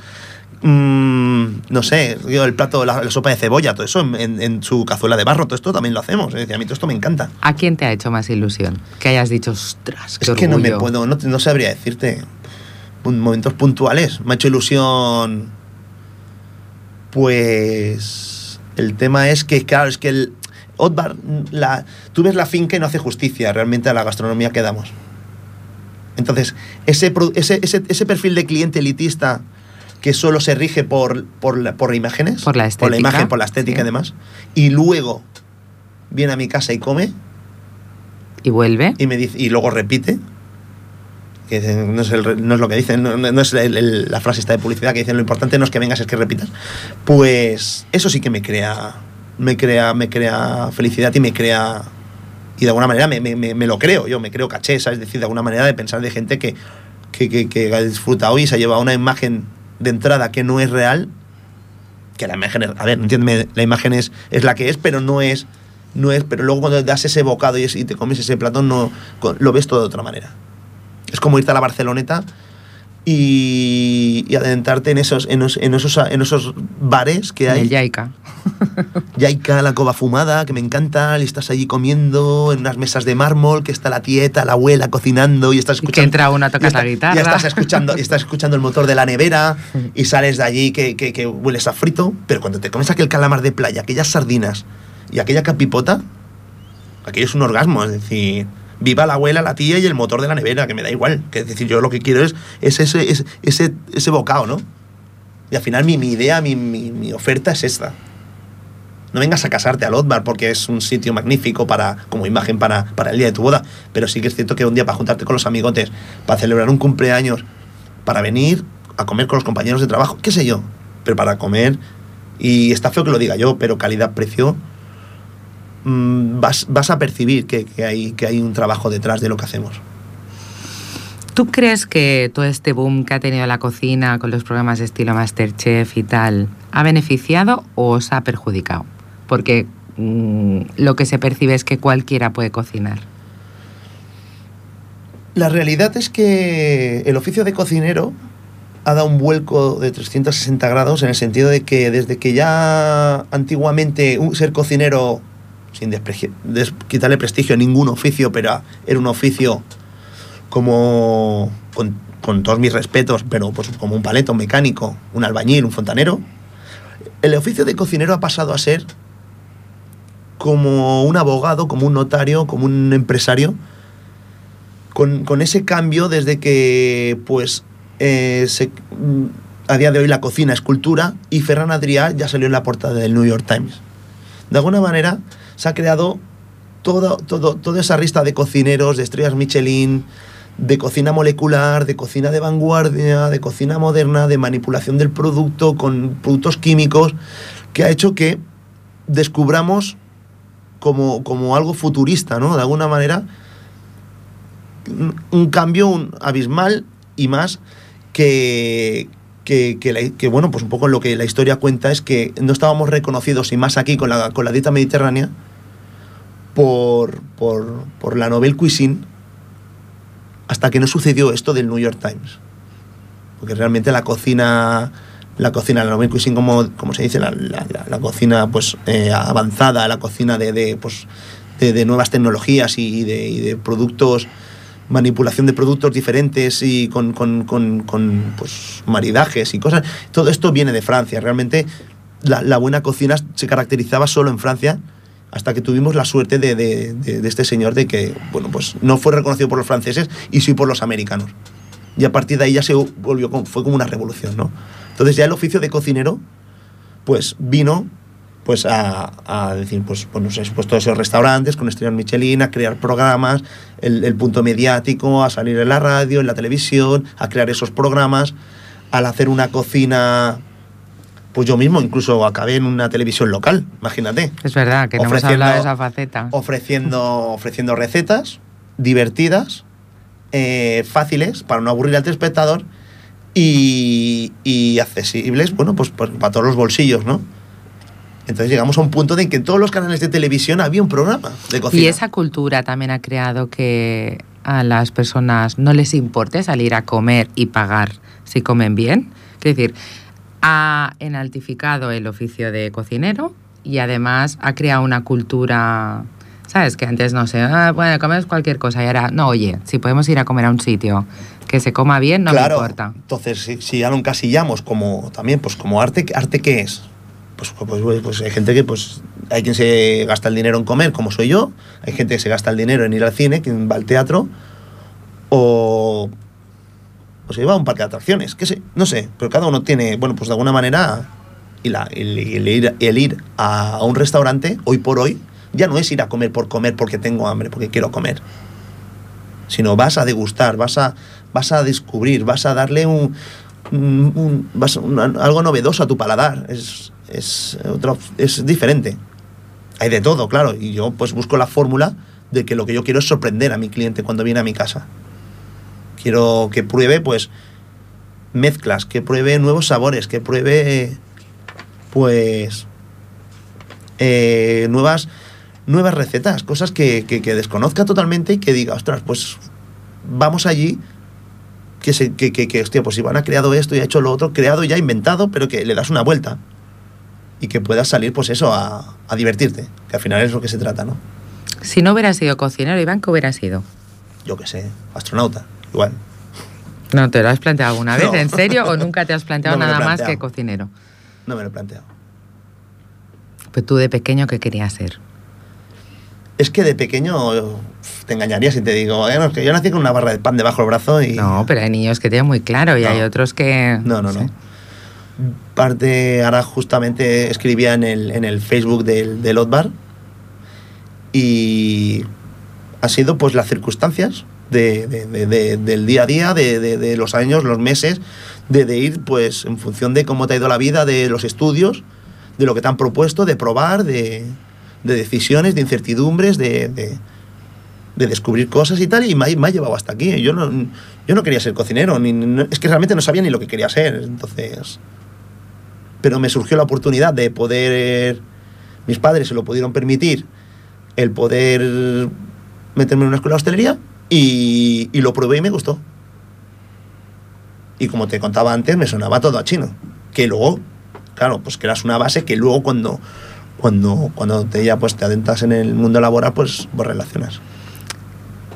mm, no sé, yo el plato, la, la sopa de cebolla, todo eso en, su cazuela de barro, todo esto también lo hacemos. Es decir, a mí todo esto me encanta. ¿A quién te ha hecho más ilusión? Que hayas dicho, ostras, qué es que no me orgullo". puedo, no, no sabría decirte. Momentos puntuales. Me ha hecho ilusión. Pues. El tema es que, claro, es que el. Otbar, la, tú ves la finca y no hace justicia realmente a la gastronomía que damos. Entonces, ese, ese, ese, ese perfil de cliente elitista que solo se rige por, por, por imágenes, Por la por la estética, imagen, por la estética sí. y demás, y luego viene a mi casa y come, Y vuelve. y me dice y luego repite que no, es el- no es lo que dicen, no, no es el- el- la frase esta de publicidad que dicen lo importante no es que vengas, es que repitas. Pues eso sí que me crea, me crea, me crea felicidad y me crea y de alguna manera me, me- me- lo creo, yo me creo caché, ¿sabes? Es decir, de alguna manera de pensar de gente que, que, que, que ha disfrutado y se ha llevado una imagen de entrada que no es real, que la imagen es, a ver, entiéndeme, la imagen es, es la que es, pero no es, no es, pero luego cuando das ese bocado y, es- y te comes ese platón, no, lo ves todo de otra manera. Es como irte a la Barceloneta y, y adentrarte en esos, en, esos, en, esos, en esos bares que En hay. el Yaica. Yaica, la cova fumada, que me encanta, y estás allí comiendo en unas mesas de mármol, que está la tieta, la abuela cocinando y estás Y que escuchando... entra uno a tocar y está- la guitarra. Y estás escuchando, y estás escuchando el motor de la nevera y sales de allí que, que, que hueles a frito, pero cuando te comes aquel calamar de playa, aquellas sardinas y aquella capipota, aquello es un orgasmo, es decir... Viva la abuela, la tía y el motor de la nevera, que me da igual. Que es decir, yo lo que quiero es, es ese, es- ese, ese bocado, ¿no? Y al final mi, mi idea, mi, mi, mi oferta es esta. No vengas a casarte al Otbar porque es un sitio magnífico para, como imagen para, para el día de tu boda. Pero sí que es cierto que un día para juntarte con los amigotes, para celebrar un cumpleaños, para venir a comer con los compañeros de trabajo, qué sé yo. Pero para comer, y está feo que lo diga yo, pero calidad-precio, mm, vas, vas a percibir que, que hay, que hay un trabajo detrás de lo que hacemos. ¿Tú crees que todo este boom que ha tenido la cocina con los programas de estilo Masterchef y tal ha beneficiado o os ha perjudicado? Porque mm, lo que se percibe es que cualquiera puede cocinar. La realidad es que el oficio de cocinero ha dado un vuelco de 360 grados en el sentido de que desde que ya antiguamente un- ser cocinero, sin quitarle prestigio a ningún oficio, pero era un oficio como, con, con todos mis respetos, pero pues como un paleto, un mecánico, un albañil, un fontanero, el oficio de cocinero ha pasado a ser como un abogado, como un notario, como un empresario, con, con ese cambio desde que pues eh, se- a día de hoy la cocina es cultura y Ferran Adrià ya salió en la portada del New York Times. De alguna manera se ha creado todo, todo, toda esa lista de cocineros, de estrellas Michelin, de cocina molecular, de cocina de vanguardia, de cocina moderna, de manipulación del producto con productos químicos, que ha hecho que descubramos como, como algo futurista, ¿no? De alguna manera, un, cambio un abismal y más que, que, que bueno, pues un poco lo que la historia cuenta es que no estábamos reconocidos, y más aquí con la, con la dieta mediterránea, por, por, por la Nobel Cuisine, hasta que no sucedió esto del New York Times. Porque realmente la cocina, la cocina, la Cuisine, como, como se dice, la, la- cocina pues, eh, avanzada, la cocina de, de, pues, de, nuevas tecnologías y de, productos, manipulación de productos diferentes y con, con, con, con, pues, maridajes y cosas. Todo esto viene de Francia. Realmente la, buena cocina se caracterizaba solo en Francia hasta que tuvimos la suerte de- de este señor de que, bueno, pues no fue reconocido por los franceses y sí por los americanos. Y a partir de ahí ya se volvió, como- fue como una revolución, ¿no? Entonces ya el oficio de cocinero, pues vino pues a, a decir, pues, pues, no sé, pues todos esos restaurantes con estrellas Michelin, a crear programas, el, el punto mediático, a salir en la radio, en la televisión, a crear esos programas, al hacer una cocina, pues yo mismo incluso acabé en una televisión local, imagínate Es verdad que no hemos hablado de esa faceta. ofreciendo, ofreciendo recetas divertidas, eh, fáciles, para no aburrir al espectador y, accesibles, bueno, pues, pues para todos los bolsillos, ¿no? Entonces llegamos a un punto de que en todos los canales de televisión había un programa de cocina. Y esa cultura también ha creado que a las personas no les importe salir a comer y pagar si comen bien. Es decir, ha enaltificado el oficio de cocinero y además ha creado una cultura, ¿sabes? Que antes no sé, ah, bueno, comes cualquier cosa y ahora, no, oye, si podemos ir a comer a un sitio que se coma bien, no claro, me importa. Entonces, si, si ya lo encasillamos como también, pues como arte, ¿arte qué es? Pues, pues, pues, pues hay gente que, pues, hay quien se gasta el dinero en comer, como soy yo, hay gente que se gasta el dinero en ir al cine, quien va al teatro, o, o se lleva a un parque de atracciones, qué sé, no sé, pero cada uno tiene, bueno, pues de alguna manera, y la, el, el ir, el ir a un restaurante, hoy por hoy, ya no es ir a comer por comer porque tengo hambre, porque quiero comer sino vas a degustar, vas a, vas a descubrir, vas a darle un, algo novedoso a tu paladar. Es, es, otro- es diferente. Hay de todo, claro. Y yo pues busco la fórmula de que lo que yo quiero es sorprender a mi cliente cuando viene a mi casa. Quiero que pruebe pues mezclas, que pruebe nuevos sabores, que pruebe pues eh, nuevas, nuevas recetas, cosas que, que- que desconozca totalmente y que diga, ostras, pues vamos allí, que, se, que, que, que, hostia, pues Iván ha creado esto y ha hecho lo otro, creado ya, inventado, pero que le das una vuelta y que puedas salir, pues eso, a, a divertirte, que al final es lo que se trata, ¿no? Si no hubieras sido cocinero, Iván, ¿qué hubiera sido? Yo qué sé, astronauta, igual. ¿No te lo has planteado alguna vez? No. ¿En serio? ¿O nunca te has planteado No nada más que cocinero? No me lo he planteado. Pues tú de pequeño, ¿qué querías ser? Es que de pequeño te engañaría si te digo, "Eh, no, es que yo nací con una barra de pan debajo del brazo y... No, pero hay niños que tienen muy claro y No. hay otros que... No, no, no. Parte, ahora justamente escribía en el, en el Facebook del, del Otbar y ha sido pues las circunstancias de, de- de- de- del día a día, de, los años, los meses, de ir pues en función de cómo te ha ido la vida, de los estudios, de lo que te han propuesto, de probar, de, de decisiones, de incertidumbres, de, de- de descubrir cosas y tal, y me me ha llevado hasta aquí. Yo no, yo no quería ser cocinero, ni, no- es que realmente no sabía ni lo que quería ser, entonces... Pero me surgió la oportunidad de poder, mis padres se lo pudieron permitir, el poder meterme en una escuela de hostelería y, y lo probé y me gustó. Y como te contaba antes, me sonaba todo a chino. Que luego, claro, pues que eras una base que luego cuando, cuando, cuando te, ya pues te adentras en el mundo laboral, pues, pues relacionas.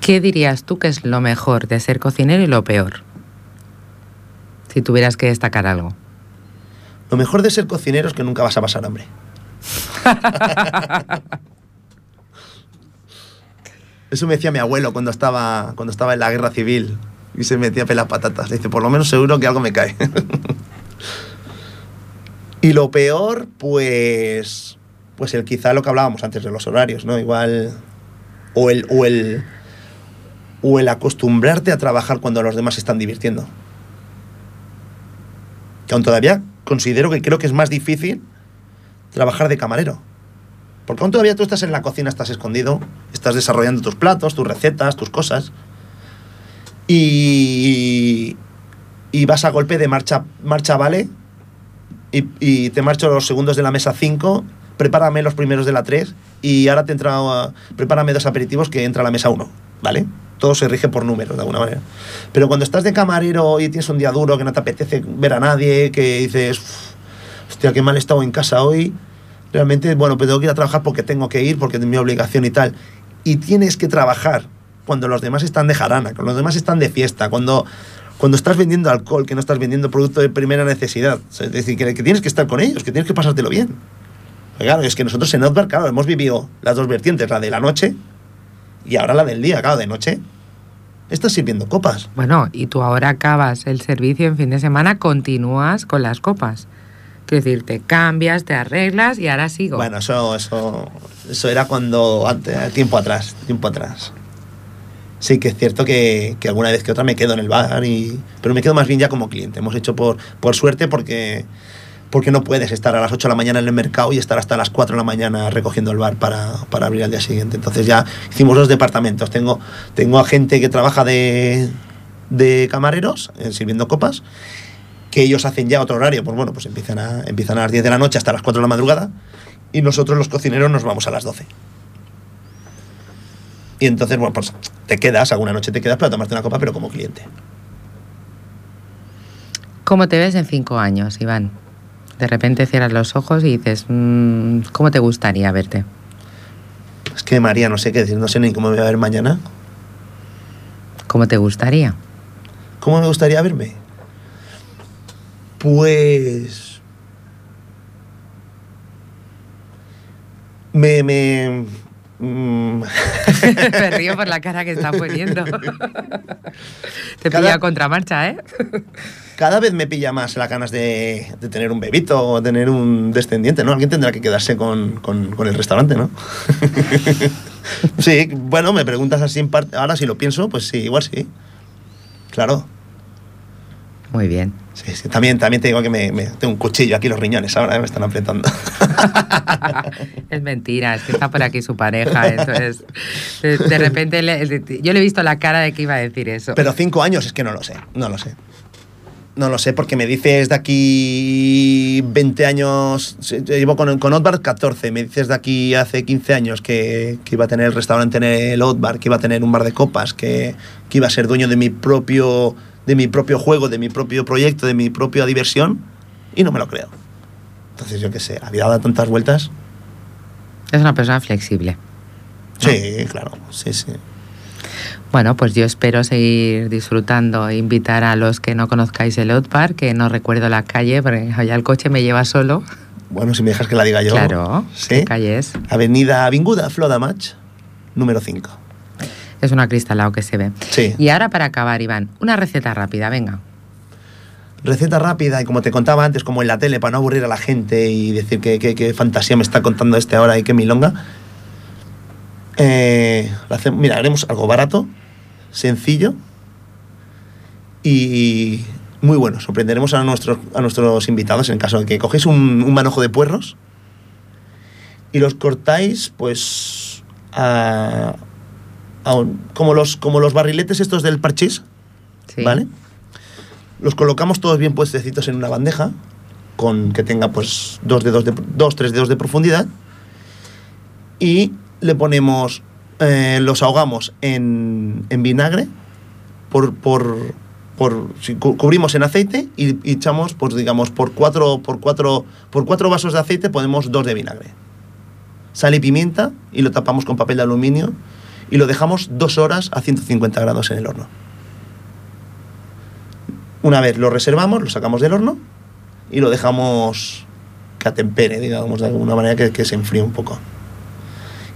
¿Qué dirías tú que es lo mejor de ser cocinero y lo peor? Si tuvieras que destacar algo. Lo mejor de ser cocinero es que nunca vas a pasar hambre. Eso me decía mi abuelo cuando estaba, cuando estaba en la guerra civil y se metía a pelar patatas. Dice, por lo menos seguro que algo me cae. y lo peor, pues, pues el quizá lo que hablábamos antes de los horarios, ¿no? Igual, o el, o el, o el acostumbrarte a trabajar cuando los demás están divirtiendo. Que aún todavía considero que creo que es más difícil trabajar de camarero. Porque aún todavía tú estás en la cocina, estás escondido, estás desarrollando tus platos, tus recetas, tus cosas. Y, y vas a golpe de marcha, marcha vale. Y, y te marcho los segundos de la mesa 5, prepárame los primeros de la 3 y ahora te entra, uh, prepárame dos aperitivos que entra a la mesa 1, ¿vale? Todo se rige por números de alguna manera. Pero cuando estás de camarero y tienes un día duro, que no te apetece ver a nadie, que dices, "Uf, hostia, qué mal he estado en casa hoy, realmente, bueno, pues tengo que ir a trabajar porque tengo que ir, porque es mi obligación y tal. Y tienes que trabajar cuando los demás están de jarana, cuando los demás están de fiesta, cuando, cuando estás vendiendo alcohol, que no estás vendiendo producto de primera necesidad. Es decir, que, que tienes que estar con ellos, que tienes que pasártelo bien. Claro, es que nosotros en Outback, claro, hemos vivido las dos vertientes, la de la noche y ahora la del día, claro, de noche. Estás sirviendo copas. Bueno, y tú ahora acabas el servicio en fin de semana, continúas con las copas. Quiero decir, te cambias, te arreglas y ahora sigo. Bueno, eso, eso, eso era cuando, antes, tiempo atrás, tiempo atrás. Sí que es cierto que, que alguna vez que otra me quedo en el bar, y, pero me quedo más bien ya como cliente. Hemos hecho por, por suerte porque, porque no puedes estar a las 8 de la mañana en el mercado y estar hasta las 4 de la mañana recogiendo el bar para, para abrir al día siguiente. Entonces ya hicimos dos departamentos. Tengo, tengo a gente que trabaja de, de camareros, eh, sirviendo copas, que ellos hacen ya otro horario, pues bueno, pues empiezan a, empiezan a las 10 de la noche hasta las 4 de la madrugada y nosotros los cocineros nos vamos a las 12. Y entonces, bueno, pues te quedas, alguna noche te quedas para tomarte una copa, pero como cliente. ¿Cómo te ves en cinco años, Iván? De repente cierras los ojos y dices, mm, ¿cómo te gustaría verte? Es que María, no sé qué decir, no sé ni cómo me voy a ver mañana. ¿Cómo te gustaría? ¿Cómo me gustaría verme? Pues... Me... me mm, Me río por la cara que está poniendo. Te pilla contramarcha, ¿eh? Cada vez me pilla más las ganas de, de tener un bebito o tener un descendiente, ¿no? Alguien tendrá que quedarse con, con- con el restaurante, ¿no? Sí, bueno, me preguntas así en parte. Ahora si lo pienso, pues sí, igual sí. Claro. Muy bien. Sí, sí. También, también te digo que me, me- tengo un cuchillo aquí los riñones, ahora me están apretando. es mentira, es que está por aquí su pareja, entonces de, de repente le- yo le he visto la cara de que iba a decir eso. Pero cinco años es que no lo sé, no lo sé. No lo sé, porque me dices de aquí 20 años, llevo con, con Otbar 14, me dices de aquí hace 15 años que, que iba a tener el restaurante en el Otbar, que iba a tener un bar de copas, que, que iba a ser dueño de mi propio de mi propio juego, de mi propio proyecto, de mi propia diversión, y no me lo creo. Entonces, yo qué sé, la vida da tantas vueltas. Es una persona flexible. Sí, claro, sí, sí. Bueno, pues yo espero seguir disfrutando e invitar a los que no conozcáis el Out Park, que no recuerdo la calle, porque ya el coche me lleva solo. Bueno, si me dejas que la diga yo. Claro, Sí. ¿qué calle es? Avenida Avinguda, Flodamach, número 5. Es un acristalado que se ve. Sí. Y ahora para acabar, Iván, una receta rápida, venga. Receta rápida, y como te contaba antes, como en la tele, para no aburrir a la gente y decir qué fantasía me está contando este ahora y qué milonga. Eh, lo mira, haremos algo barato, sencillo y muy bueno. Sorprenderemos a nuestros, a nuestros invitados en el caso de que cogéis un, un manojo de puerros y los cortáis, pues, a- a un- como, los, como los barriletes estos del parchís. Sí. ¿Vale? Los colocamos todos bien puestecitos en una bandeja, con que tenga pues dos dedos de, dos, tres dedos de profundidad. Y le ponemos, eh, los ahogamos en, en vinagre, por, por, por- si cu- cubrimos en aceite y, y echamos, pues digamos, por cuatro, por, cuatro, por cuatro vasos de aceite ponemos dos de vinagre. Sal y pimienta y lo tapamos con papel de aluminio y lo dejamos dos horas a 150 grados en el horno. Una vez lo reservamos, lo sacamos del horno y lo dejamos que atempere, digamos, de alguna manera que, que se enfríe un poco.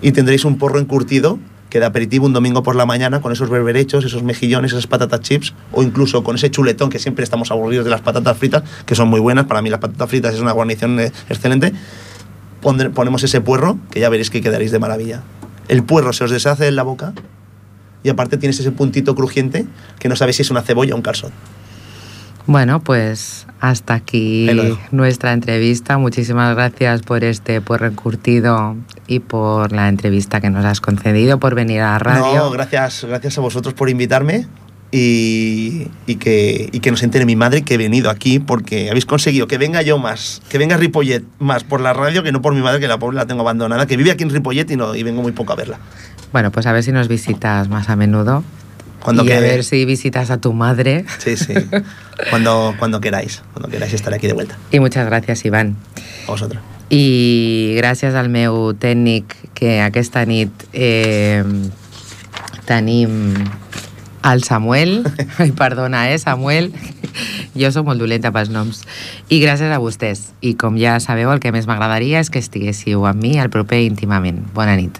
Y tendréis un porro encurtido que de aperitivo un domingo por la mañana con esos berberechos, esos mejillones, esas patatas chips o incluso con ese chuletón que siempre estamos aburridos de las patatas fritas, que son muy buenas. Para mí las patatas fritas es una guarnición eh, excelente. Ponemos ese puerro que ya veréis que quedaréis de maravilla. El puerro se os deshace en la boca y aparte tienes ese puntito crujiente que no sabéis si es una cebolla o un calzón. Bueno, pues hasta aquí nuestra entrevista. Muchísimas gracias por este encurtido y por la entrevista que nos has concedido, por venir a la radio. No, gracias, gracias a vosotros por invitarme y, y que, y que nos entere mi madre que he venido aquí porque habéis conseguido que venga yo más, que venga Ripollet más por la radio que no por mi madre, que la pobre la tengo abandonada, que vive aquí en Ripollet y, no, y vengo muy poco a verla. Bueno, pues a ver si nos visitas más a menudo. Cuando y a que- ver si visitas a tu madre. Sí, sí. cuando, cuando queráis, cuando queráis estar aquí de vuelta. Y muchas gracias, Iván. A vosotros. I gràcies al meu tècnic que aquesta nit eh, tenim el Samuel, ai, perdona, eh, Samuel, jo sóc molt dolenta pels noms, i gràcies a vostès. I com ja sabeu, el que més m'agradaria és que estiguéssiu amb mi al proper íntimament. Bona nit.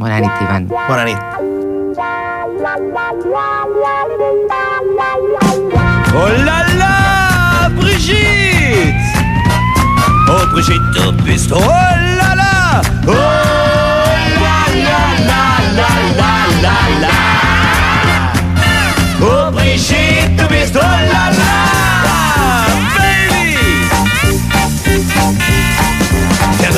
Bona nit, Ivan. Bona nit. Oh la la, Brigitte! Oh Brigitte, du bist oh la la! Oh la la la la la la la! Oh Brigitte, du bist oh la la!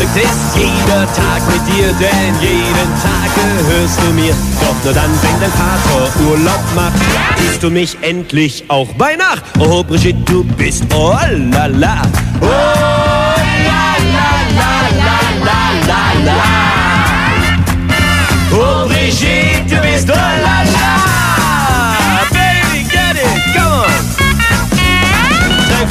Verrückt ist jeder Tag mit dir, denn jeden Tag gehörst du mir. Doch nur dann, wenn dein Vater Urlaub macht, siehst du mich endlich auch bei Nacht. Oh Brigitte, du bist oh la la. Oh la la la la la la la. Oh Brigitte, du bist oh la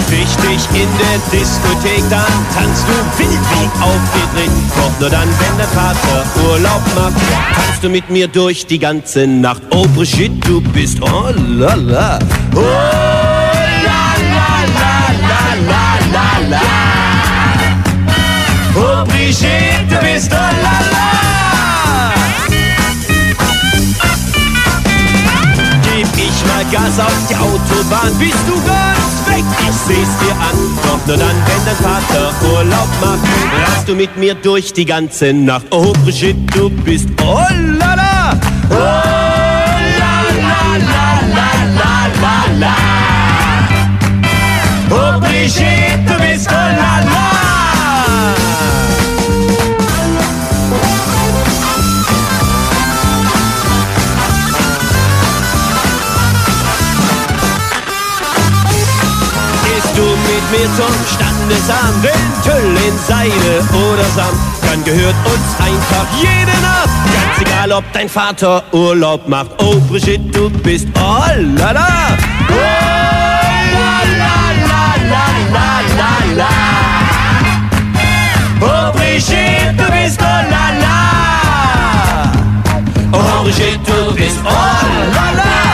Dich in der Diskothek, dann tanzt du wild wie aufgedreht. Doch nur dann, wenn der Vater Urlaub macht, tanzt du mit mir durch die ganze Nacht. Oh Brigitte, du bist oh la la. Oh la la la la la la la. Oh Brigitte, du bist oh la la. Gib ich mal Gas auf die Autobahn, bist du ganz ich seh's dir an. Doch nur dann, wenn dein Vater Urlaub macht, rast du mit mir durch die ganze Nacht. Oh Brigitte, du bist oh Oh, la, la, la, la, la, la, la. Oh, Brigitte, wir zum Standesamt. Den Tüll in Seide oder Samt, dann gehört uns einfach jede Nacht. Ganz egal, ob dein Vater Urlaub macht. Oh, Brigitte, du bist oh. Oh, la la. Oh, Brigitte, du bist oh la la. Oh, Brigitte, du bist oh la la.